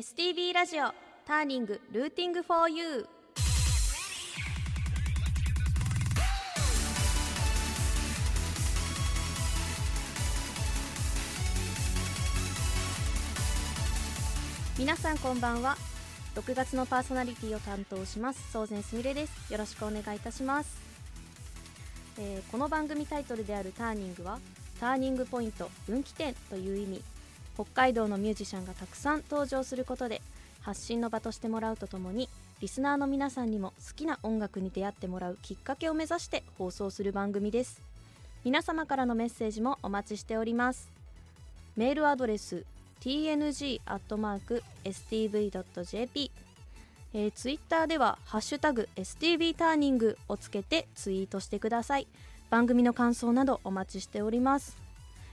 STB ラジオターニングルーティングフォーユー皆さんこんばんは。6月のパーソナリティを担当します総前すみれです。よろしくお願いいたします、えーこの番組タイトルであるターニングはターニングポイント分岐点という意味。北海道のミュージシャンがたくさん登場することで発信の場としてもらうとともにリスナーの皆さんにも好きな音楽に出会ってもらうきっかけを目指して放送する番組です。皆様からのメッセージもお待ちしております。メールアドレス tng.stv.jp えー、ツイッターでは「ハッシュタグ #STV ターニング」をつけてツイートしてください。番組の感想などお待ちしております、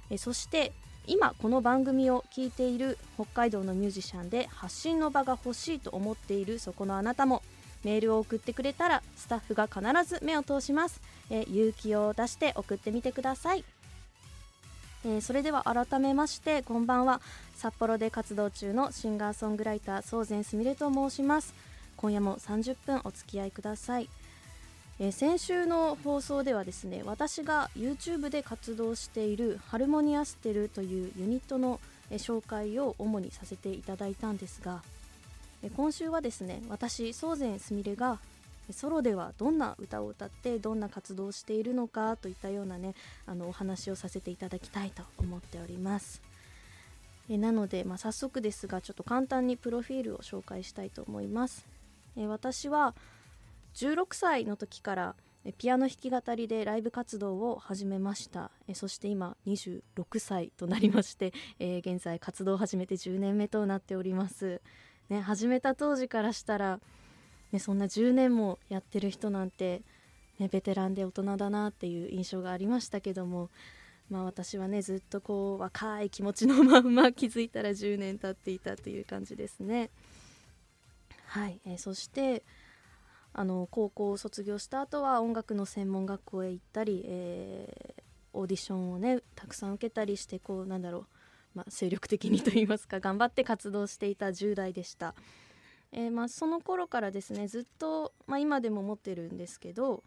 えーそして今この番組を聞いている北海道のミュージシャンで発信の場が欲しいと思っているそこのあなたもメールを送ってくれたらスタッフが必ず目を通します、え勇気を出して送ってみてください、えーそれでは改めましてこんばんは。札幌で活動中のシンガーソングライター宗前すみれと申します。今夜も30分お付き合いください。えー先週の放送ではですね私が YouTube で活動しているハルモニアステルというユニットの、え紹介を主にさせていただいたんですが、え今週はですね私宗前すみれがソロではどんな歌を歌ってどんな活動をしているのかといったようなねあのお話をさせていただきたいと思っております。えなので、まあ、早速ですがちょっと簡単にプロフィールを紹介したいと思います。え私は16歳の時からピアノ弾き語りでライブ活動を始めました。そして今26歳となりまして、えー現在活動を始めて10年目となっております、ね、始めた当時からしたら、ね、そんな10年もやってる人なんて、ね、ベテランで大人だなっていう印象がありましたけどもまあ私はねずっとこう若い気持ちのまんま 気づいたら10年経っていたという感じですね。はい、えーそしてあの高校を卒業した後は音楽の専門学校へ行ったり、えーオーディションをねたくさん受けたりしてこうなんだろう、まあ、精力的にと言いますか頑張って活動していた10代でした、えーまあ、その頃からですねずっと、まあ、今でも持ってるんですけど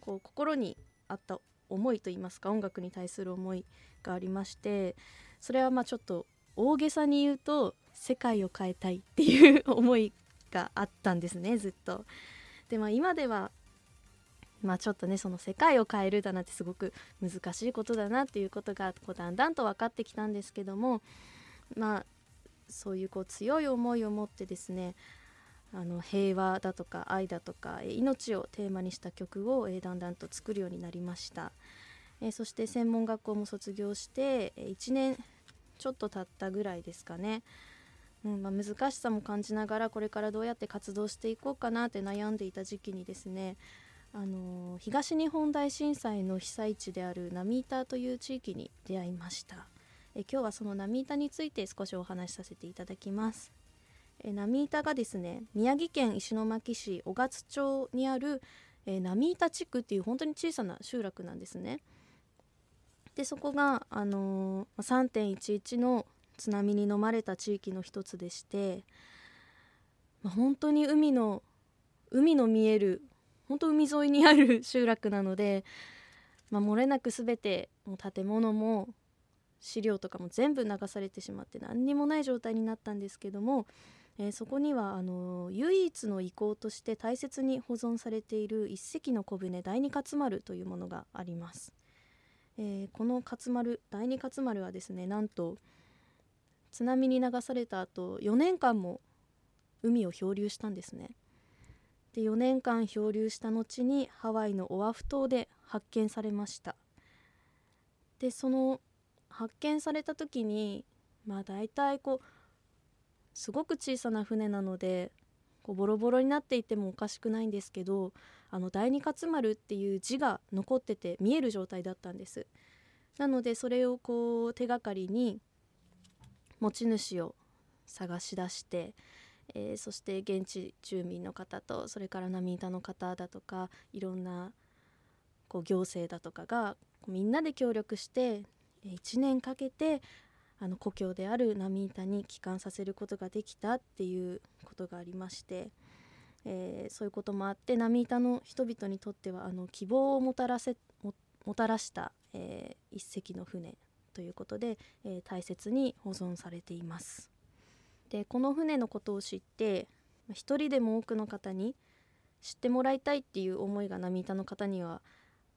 こう心にあった思いと言いますか音楽に対する思いがありましてそれはまあちょっと大げさに言うと世界を変えたいっていう 思いがあったんですねずっと。でまあ今ではまあちょっとねその世界を変えるだなんてすごく難しいことだなっていうことがこうだんだんと分かってきたんですけどもまあそういうこう強い思いを持ってですねあの平和だとか愛だとか命をテーマにした曲をえだんだんと作るようになりました、えそして専門学校も卒業して1年ちょっと経ったぐらいですかね。うんまあ、難しさも感じながらこれからどうやって活動していこうかなって悩んでいた時期にですね、あの東日本大震災の被災地である波板という地域に出会いました。え今日はその波板について少しお話しさせていただきます。え波板がですね宮城県石巻市小勝町にあるえ波板地区っていう本当に小さな集落なんですね。でそこが、あのー3.11の津波に飲まれた地域の一つでして、まあ本当に海の海の見える本当海沿いにある集落なので、まあ、漏れなく全てもう建物も資料とかも全部流されてしまって何にもない状態になったんですけども、えーそこにはあの唯一の遺構として大切に保存されている一隻の小舟第二勝丸というものがあります。えーこの勝丸第二勝丸はですねなんと津波に流された後4年間も海を漂流したんですね。で4年間漂流した後にハワイのオアフ島で発見されました。でその発見された時にまあ大体こうすごく小さな船なのでこうボロボロになっていてもおかしくないんですけどあの第二勝丸っていう字が残ってて見える状態だったんです。なのでそれをこう手がかりに持ち主を探し出して、えーそして現地住民の方とそれから波板の方だとかいろんなこう行政だとかがみんなで協力して1年かけてあの故郷である波板に帰還させることができたっていうことがありまして、えー、そういうこともあって波板の人々にとってはあの希望をもたらせもたらした、えー、一隻の船ということで、えー、大切に保存されています。でこの船のことを知って一人でも多くの方に知ってもらいたいっていう思いが波板の方には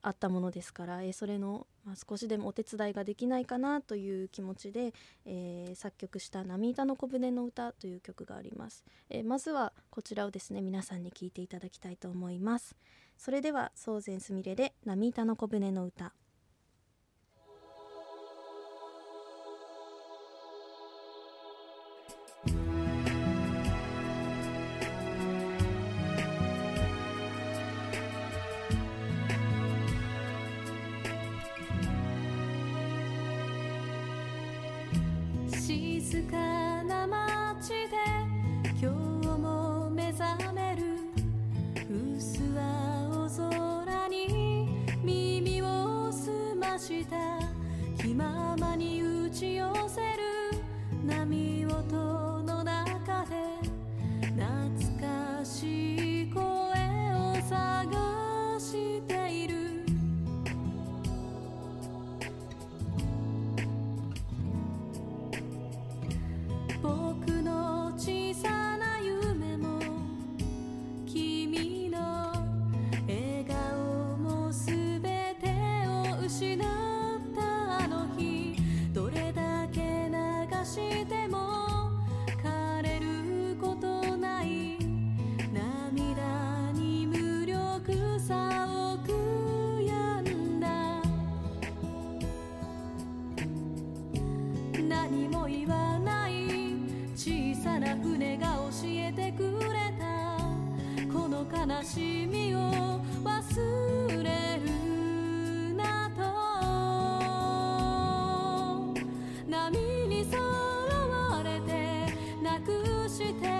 あったものですから、えー、それの、まあ、少しでもお手伝いができないかなという気持ちで、えー、作曲した「波板の小舟の歌」という曲があります、えー、まずはこちらをですね皆さんに聴いていただきたいと思います。それでは宗善すみれで「波板の小舟の歌」许的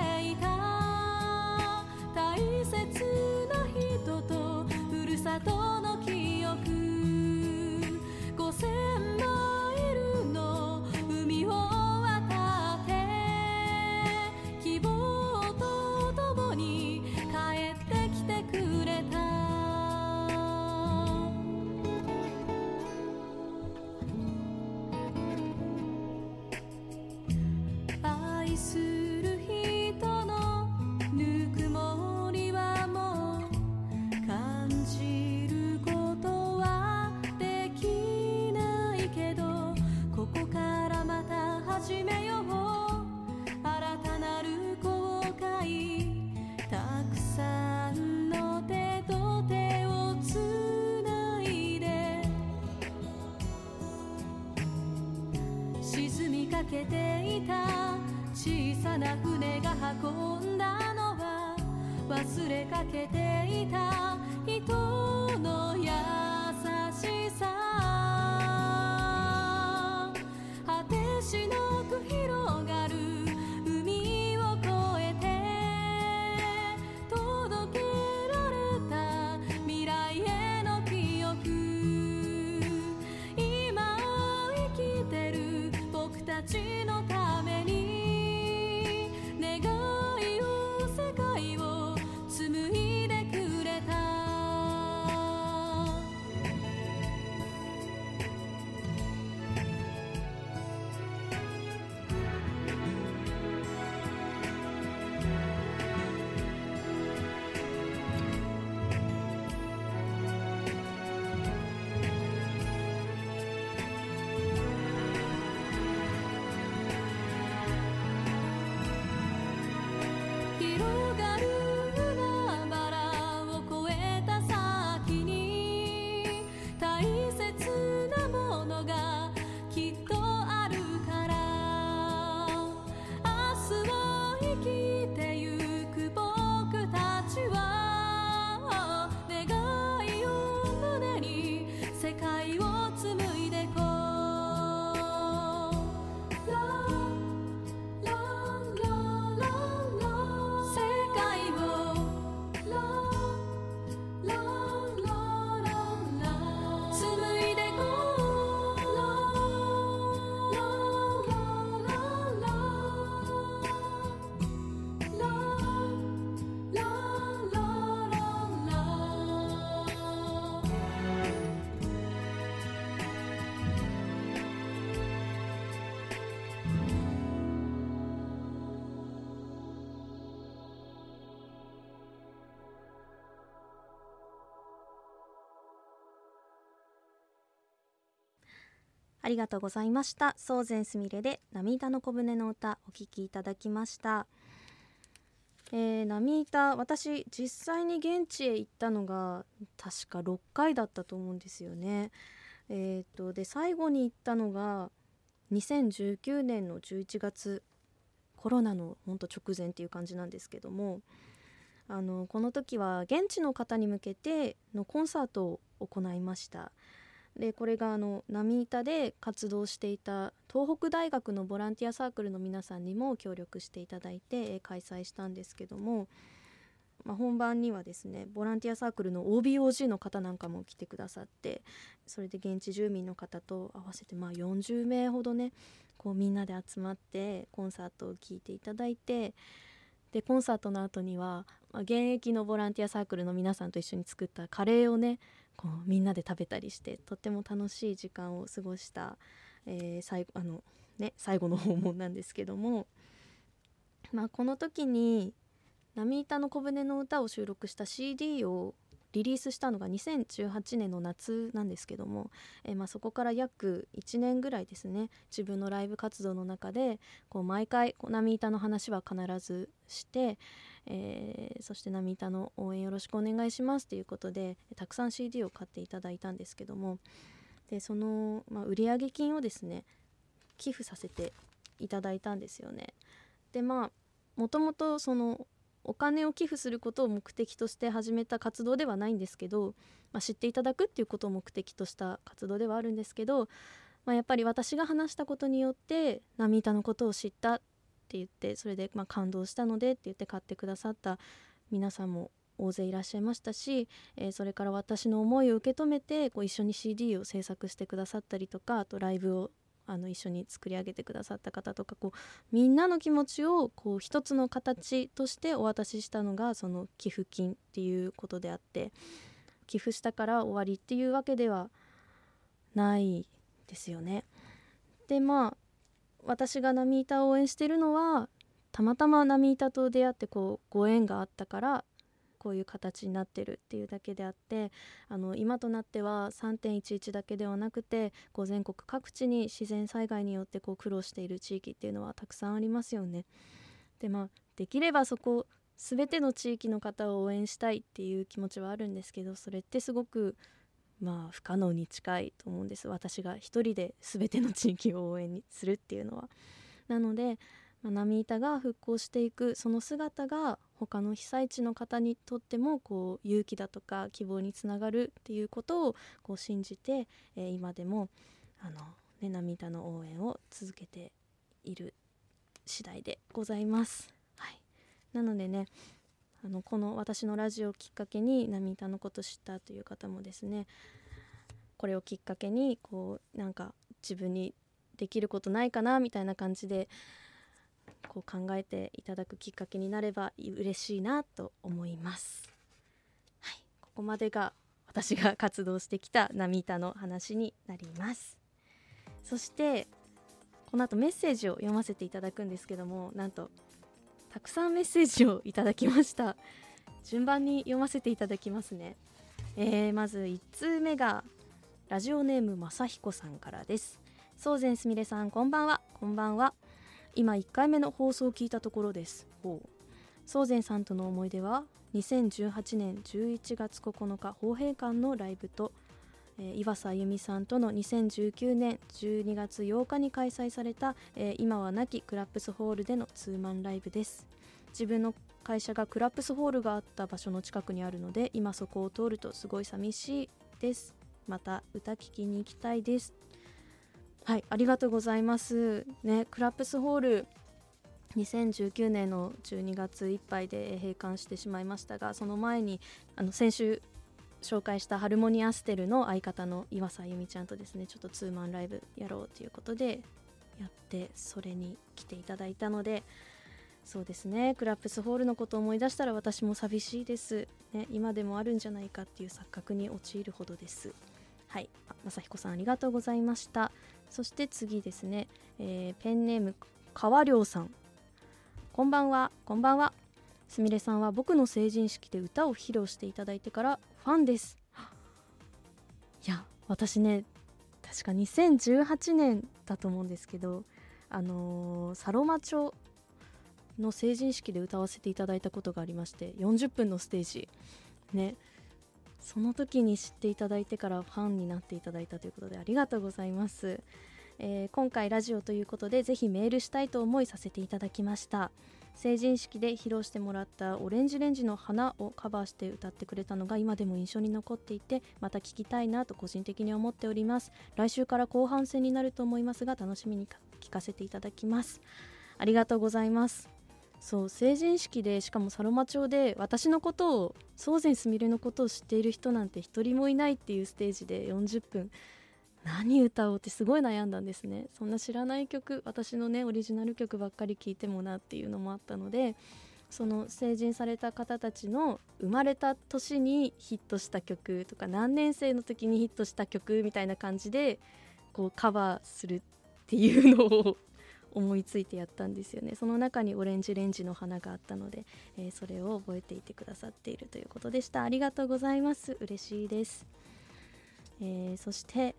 けていた。小さな船が運んだのは忘れかけていた。人ありがとうございました宗善すみれで涙の小舟の歌お聴きいただきましたえー、波板私実際に現地へ行ったのが確か6回だったと思うんですよね。えーと、で最後に行ったのが2019年の11月コロナのほんと直前っていう感じなんですけどもあのこの時は現地の方に向けてのコンサートを行いました。でこれがあの波板で活動していた東北大学のボランティアサークルの皆さんにも協力していただいて開催したんですけども、まあ、本番にはですねボランティアサークルの OBOG の方なんかも来てくださってそれで現地住民の方と合わせてまあ40名ほどねこうみんなで集まってコンサートを聴いていただいてでコンサートの後には、まあ、現役のボランティアサークルの皆さんと一緒に作ったカレーをねこうみんなで食べたりしてとっても楽しい時間を過ごした、えー、最後あのね、最後の訪問なんですけども、まあ、この時に「波板の小舟の歌」を収録した CD をリリースしたのが2018年の夏なんですけども、え、まあそこから約1年ぐらいですね自分のライブ活動の中でこう毎回こう波板の話は必ずして、えー、そして波板の応援よろしくお願いしますということでたくさん CD を買っていただいたんですけどもでその、まあ、売上金をですね寄付させていただいたんですよね。でまあもともとそのお金を寄付することを目的として始めた活動ではないんですけど、まあ、知っていただくっていうことを目的とした活動ではあるんですけど、まあ、やっぱり私が話したことによって波板のことを知ったって言ってそれでま感動したのでって言って買ってくださった皆さんも大勢いらっしゃいましたし、えー、それから私の思いを受け止めてこう一緒に CD を制作してくださったりとかあとライブをあの一緒に作り上げてくださった方とかこうみんなの気持ちをこう一つの形としてお渡ししたのがその寄付金っていうことであって寄付したから終わりっていうわけではないですよね。でまあ私が波板を応援してるのはたまたま波板と出会ってこうご縁があったからこういう形になってるっていうだけであってあの今となっては3.11だけではなくてこう全国各地に自然災害によってこう苦労している地域っていうのはたくさんありますよね。でまあできればそこ全ての地域の方を応援したいっていう気持ちはあるんですけどそれってすごくまあ不可能に近いと思うんです私が一人で全ての地域を応援にするっていうのは。なのでまあ、波板が復興していくその姿が他の被災地の方にとってもこう勇気だとか希望につながるっていうことをこう信じて、えー、今でもあの、ね、波板の応援を続けている次第でございます。はい、なのでねあのこの私のラジオをきっかけに波板のこと知ったという方もですねこれをきっかけにこうなんか自分にできることないかなみたいな感じでこう考えていただくきっかけになれば嬉しいなと思います。はい、ここまでが私が活動してきた波板の話になります。そしてこの後メッセージを読ませていただくんですけどもなんとたくさんメッセージをいただきました。順番に読ませていただきますね、えー、まず1通目がラジオネームまさひこさんからです。宗善すみれさんこんばんは。こんばんは。今1回目の放送を聞いたところです。宗善さんとの思い出は2018年11月9日法平館のライブと、えー、岩佐あゆみさんとの2019年12月8日に開催された、えー、今は亡きクラップスホールでのツーマンライブです。自分の会社がクラップスホールがあった場所の近くにあるので今そこを通るとすごい寂しいです。また歌聴きに行きたいです。はいありがとうございます。ねクラップスホール2019年の12月いっぱいで閉館してしまいましたがその前にあの先週紹介したハルモニアステルの相方の岩佐由美ちゃんとですねちょっとツーマンライブやろうということでやってそれに来ていただいたのでそうですねクラップスホールのことを思い出したら私も寂しいです、ね、今でもあるんじゃないかっていう錯覚に陥るほどです。はい正彦さんありがとうございました。そして次ですね、えー、ペンネーム川亮さん。こんばんは。こんばんは。すみれさんは僕の成人式で歌を披露していただいてからファンです。いや私ね確か2018年だと思うんですけどあのー、サロマ町の成人式で歌わせていただいたことがありまして40分のステージ。ね。その時に知っていただいてからファンになっていただいたということでありがとうございます、えー、今回ラジオということでぜひメールしたいと思いさせていただきました。成人式で披露してもらったオレンジレンジの花をカバーして歌ってくれたのが今でも印象に残っていてまた聴きたいなと個人的に思っております。来週から後半戦になると思いますが楽しみに聞かせていただきます。ありがとうございます。そう成人式でしかもサロマ町で私のことを宗善すみれのことを知っている人なんて一人もいないっていうステージで40分。何歌おうってすごい悩んだんですね。そんな知らない曲私のねオリジナル曲ばっかり聴いてもなっていうのもあったのでその成人された方たちの生まれた年にヒットした曲とか何年生の時にヒットした曲みたいな感じでこうカバーするっていうのを思いついてやったんですよね。その中にオレンジレンジの花があったので、えー、それを覚えていてくださっているということでした。ありがとうございます。嬉しいです、えー、そして、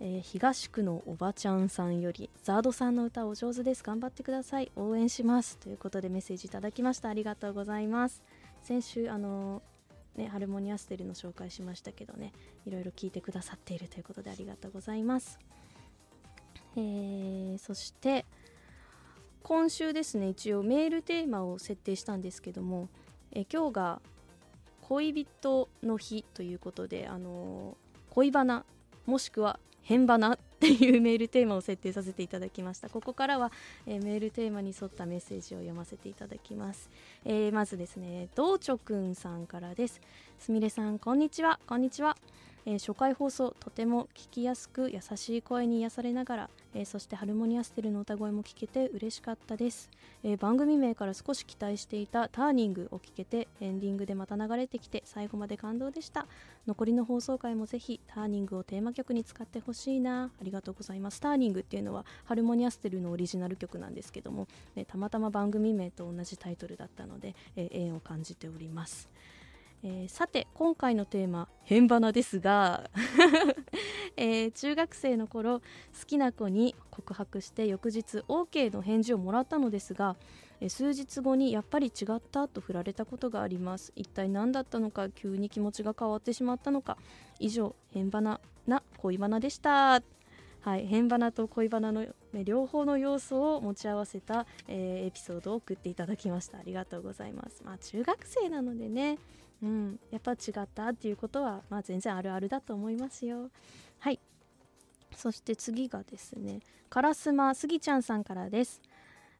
えー、東区のおばちゃんさんよりザードさんの歌お上手です。頑張ってください。応援します。ということでメッセージいただきました。ありがとうございます。先週あのね、ハルモニアステルの紹介しましたけどねいろいろ聞いてくださっているということでありがとうございます、えー、そして今週ですね一応メールテーマを設定したんですけども、え今日が恋人の日ということで、あのー、恋バナもしくは変バナ っていうメールテーマを設定させていただきました。ここからは、え、メールテーマに沿ったメッセージを読ませていただきます、えー、まずですね道ちょくんさんからです。すみれさんこんにちは。こんにちは。えー、初回放送とても聞きやすく優しい声に癒されながら、えー、そしてハルモニアステルの歌声も聞けて嬉しかったです、えー、番組名から少し期待していたターニングを聞けてエンディングでまた流れてきて最後まで感動でした。残りの放送回もぜひターニングをテーマ曲に使ってほしいな。ありがとうございます。ターニングっていうのはハルモニアステルのオリジナル曲なんですけども、ね、たまたま番組名と同じタイトルだったので、え縁を感じております。えー、さて今回のテーマ「変花」ですが、えー、中学生の頃好きな子に告白して翌日 OK の返事をもらったのですが、数日後にやっぱり違ったと振られたことがあります。一体何だったのか急に気持ちが変わってしまったのか。以上変花な恋バナでした。はい、変花と恋バナの、両方の要素を持ち合わせた、えー、エピソードを送っていただきました。ありがとうございます。まあ中学生なのでねうん、やっぱ違ったっていうことは、まあ、全然あるあるだと思いますよ。はい。そして次がですね烏丸スギちゃんさんからです。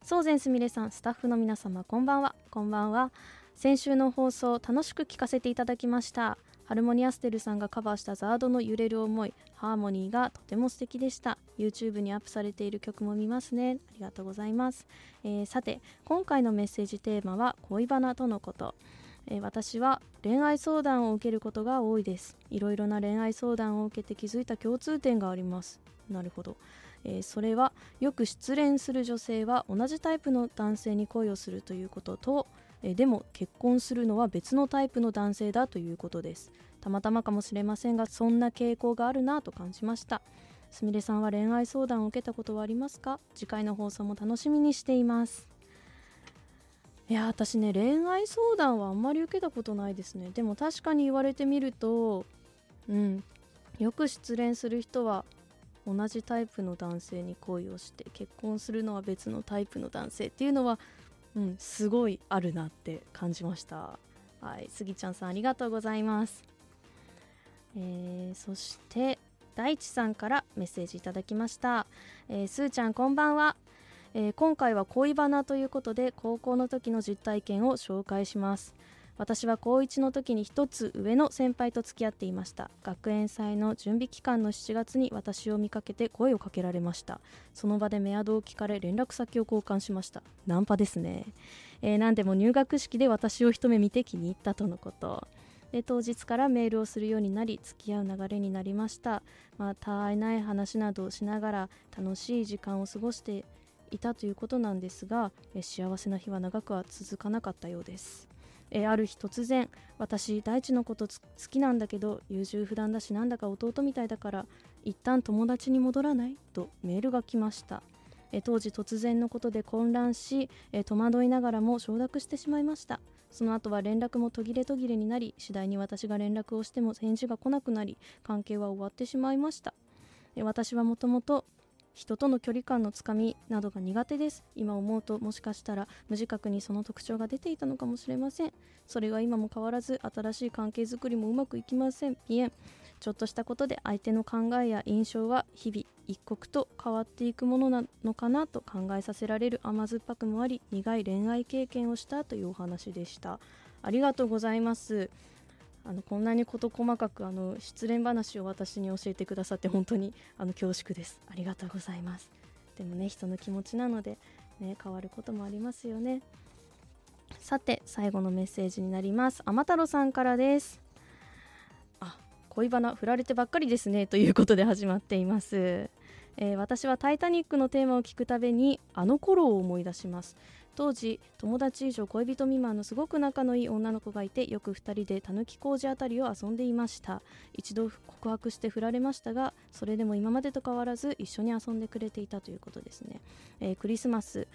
宗善すみれさんスタッフの皆様こんばんは。こんばんは。先週の放送楽しく聞かせていただきました。ハルモニアステルさんがカバーしたザードの揺れる思いハーモニーがとても素敵でした。YouTube にアップされている曲も見ますね。ありがとうございます、えー、さて今回のメッセージテーマは恋バナとのこと。えー、私は恋愛相談を受けることが多いです。いろいろな恋愛相談を受けて気づいた共通点があります。なるほど、えー、それはよく失恋する女性は同じタイプの男性に恋をするということと、えー、でも結婚するのは別のタイプの男性だということです。たまたまかもしれませんがそんな傾向があるなと感じました。すみれさんは恋愛相談を受けたことはありますか？次回の放送も楽しみにしています。いや私ね恋愛相談はあんまり受けたことないですね。でも確かに言われてみるとうんよく失恋する人は同じタイプの男性に恋をして結婚するのは別のタイプの男性っていうのはうんすごいあるなって感じました。はい。スギちゃんさんありがとうございます。えー、そして大地さんからメッセージいただきました、えー、すーちゃんこんばんは。えー、今回は恋バナということで高校の時の実体験を紹介します。私は高1の時に1つ上の先輩と付き合っていました。学園祭の準備期間の7月に私を見かけて声をかけられました。その場でメアドを聞かれ連絡先を交換しました。ナンパですね、えー、何でも入学式で私を一目見て気に入ったとのこと。で当日からメールをするようになり付き合う流れになりました。まあたわいない話などをしながら楽しい時間を過ごしていたということなんですが、え幸せな日は長くは続かなかったようです。えある日突然私大地のこと好きなんだけど優柔不断だしなんだか弟みたいだから一旦友達に戻らない？とメールが来ました。え当時突然のことで混乱しえ戸惑いながらも承諾してしまいました。その後は連絡も途切れ途切れになり次第に私が連絡をしても返事が来なくなり関係は終わってしまいました。私はもともと人との距離感のつかみなどが苦手です。今思うともしかしたら無自覚にその特徴が出ていたのかもしれません。それが今も変わらず新しい関係づくりもうまくいきません。ピエンちょっとしたことで相手の考えや印象は日々一刻と変わっていくものなのかなと考えさせられる甘酸っぱくもあり苦い恋愛経験をしたというお話でした。ありがとうございます。あのこんなに事細かくあの失恋話を私に教えてくださって本当にあの恐縮です。ありがとうございます。でもね人の気持ちなのでね変わることもありますよね。さて最後のメッセージになります。天太郎さんからです。あ恋バナ振られてばっかりですね。ということで始まっています。えー、私は「タイタニック」のテーマを聞くたびにあの頃を思い出します。当時友達以上恋人未満のすごく仲のいい女の子がいてよく2人でたぬき工事あたりを遊んでいました。一度告白して振られましたがそれでも今までと変わらず一緒に遊んでくれていたということですね、えー、クリスマス。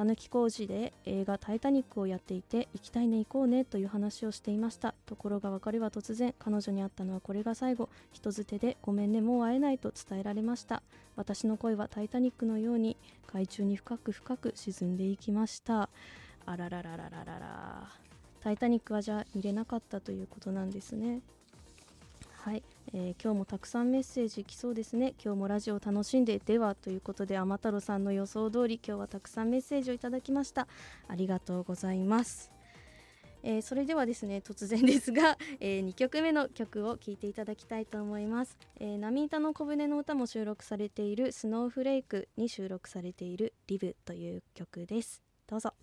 たぬき工事で映画「タイタニック」をやっていて行きたいね行こうねという話をしていました。ところが別れは突然彼女に会ったのはこれが最後人づてでごめんねもう会えないと伝えられました。私の恋はタイタニックのように海中に深く深く沈んでいきました。あららららららら。タイタニックはじゃあ見れなかったということなんですね。はい、えー、今日もたくさんメッセージ来そうですね。今日もラジオ楽しんでではということで天太郎さんの予想通り今日はたくさんメッセージをいただきました。ありがとうございます。えー、それではですね突然ですが、えー、2曲目の曲を聴いていただきたいと思います、えー、波板の小舟の歌も収録されているスノーフレークに収録されているリブという曲です。どうぞ。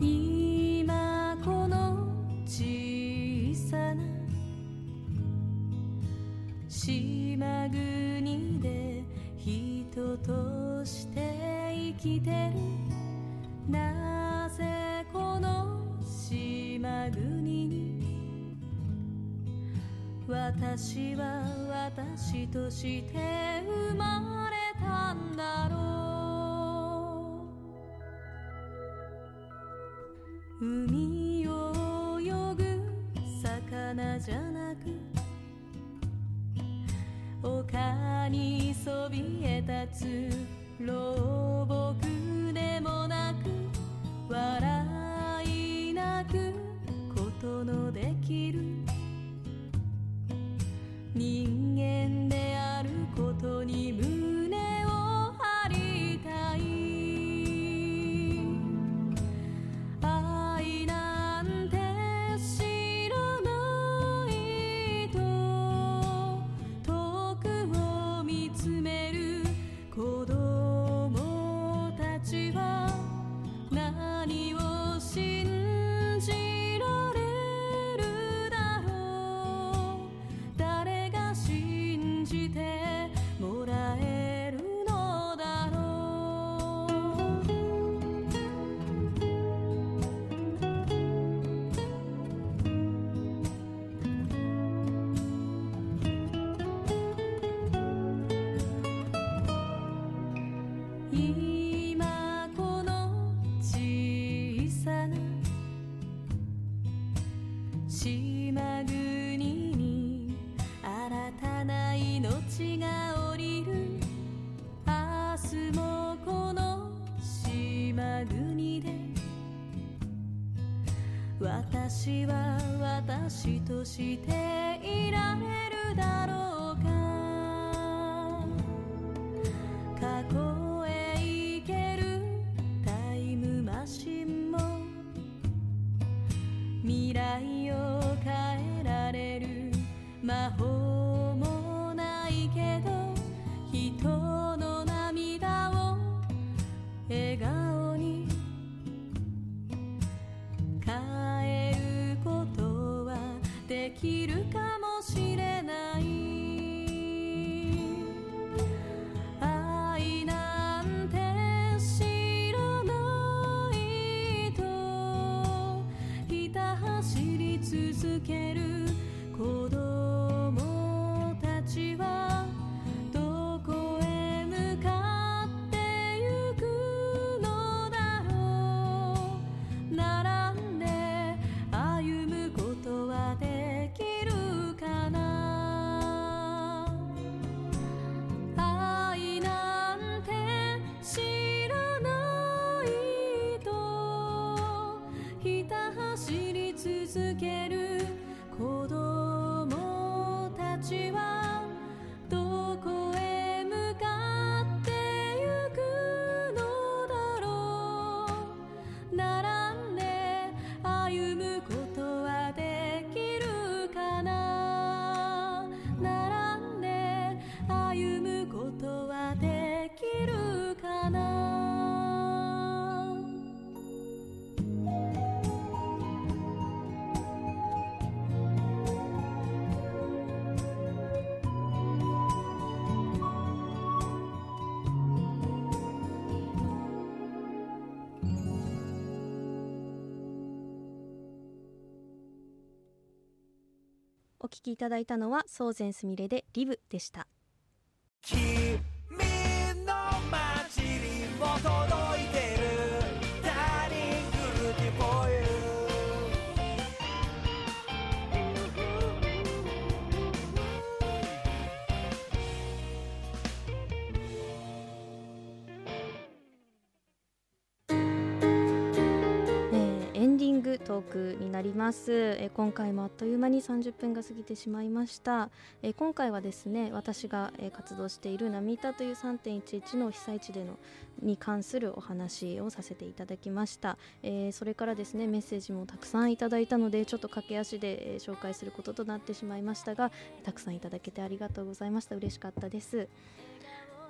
今この小さな島国で人として生きてる。なぜこの島国に？私は私として生まれたんだろう。海立つ老木 日もこの島国で。私は私としていられるだろう。きいただいたのは宗善すみれでリブでした。になります、え今回もあっという間に30分が過ぎてしまいました、え今回はですね私が、活動している波板という3.11の被災地でのに関するお話をさせていただきました、えそれからですねメッセージもたくさんいただいたのでちょっと駆け足で、紹介することとなってしまいましたがたくさんいただけてありがとうございました。嬉しかったです。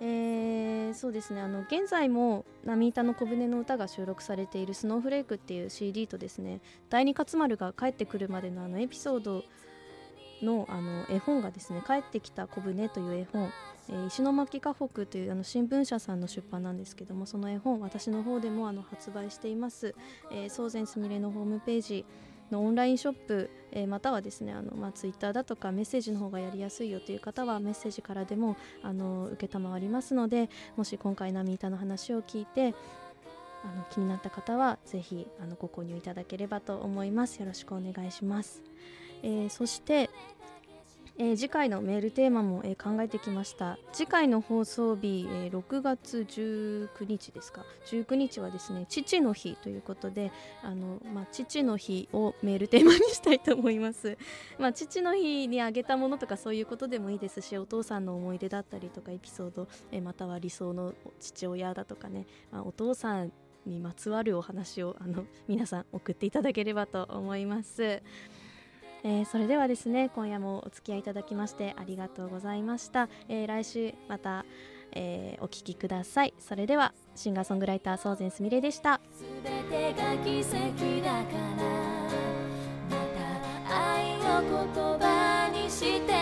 えーそうですね。あの現在も波板の小舟の歌が収録されている「スノーフレーク」っていう CD とですね第二勝丸が帰ってくるまでのあのエピソードのあの絵本がですね「帰ってきた小舟」という絵本、えー石巻河北というあの新聞社さんの出版なんですけどもその絵本私の方でもあの発売しています、えー、宗前すみれのホームページのオンラインショップ、えーまたはですねあの、まあ、ツイッターだとかメッセージの方がやりやすいよという方はメッセージからでもあの承りますのでもし今回波板の話を聞いてあの気になった方はぜひあのご購入いただければと思います。よろしくお願いします、えーそして、えー次回のメールテーマも、えー考えてきました。次回の放送日、えー6月19日ですか。19日はですね父の日ということであの、まあ、父の日をメールテーマにしたいと思います。まあ、父の日にあげたものとかそういうことでもいいですしお父さんの思い出だったりとかエピソード、えーまたは理想の父親だとかね、まあ、お父さんにまつわるお話をあの皆さん送っていただければと思います。えーそれではですね今夜もお付き合いいただきましてありがとうございました、えー来週また、えーお聴きください。それではシンガーソングライター宗前すみれでした。全てが奇跡だからまた愛を言葉にして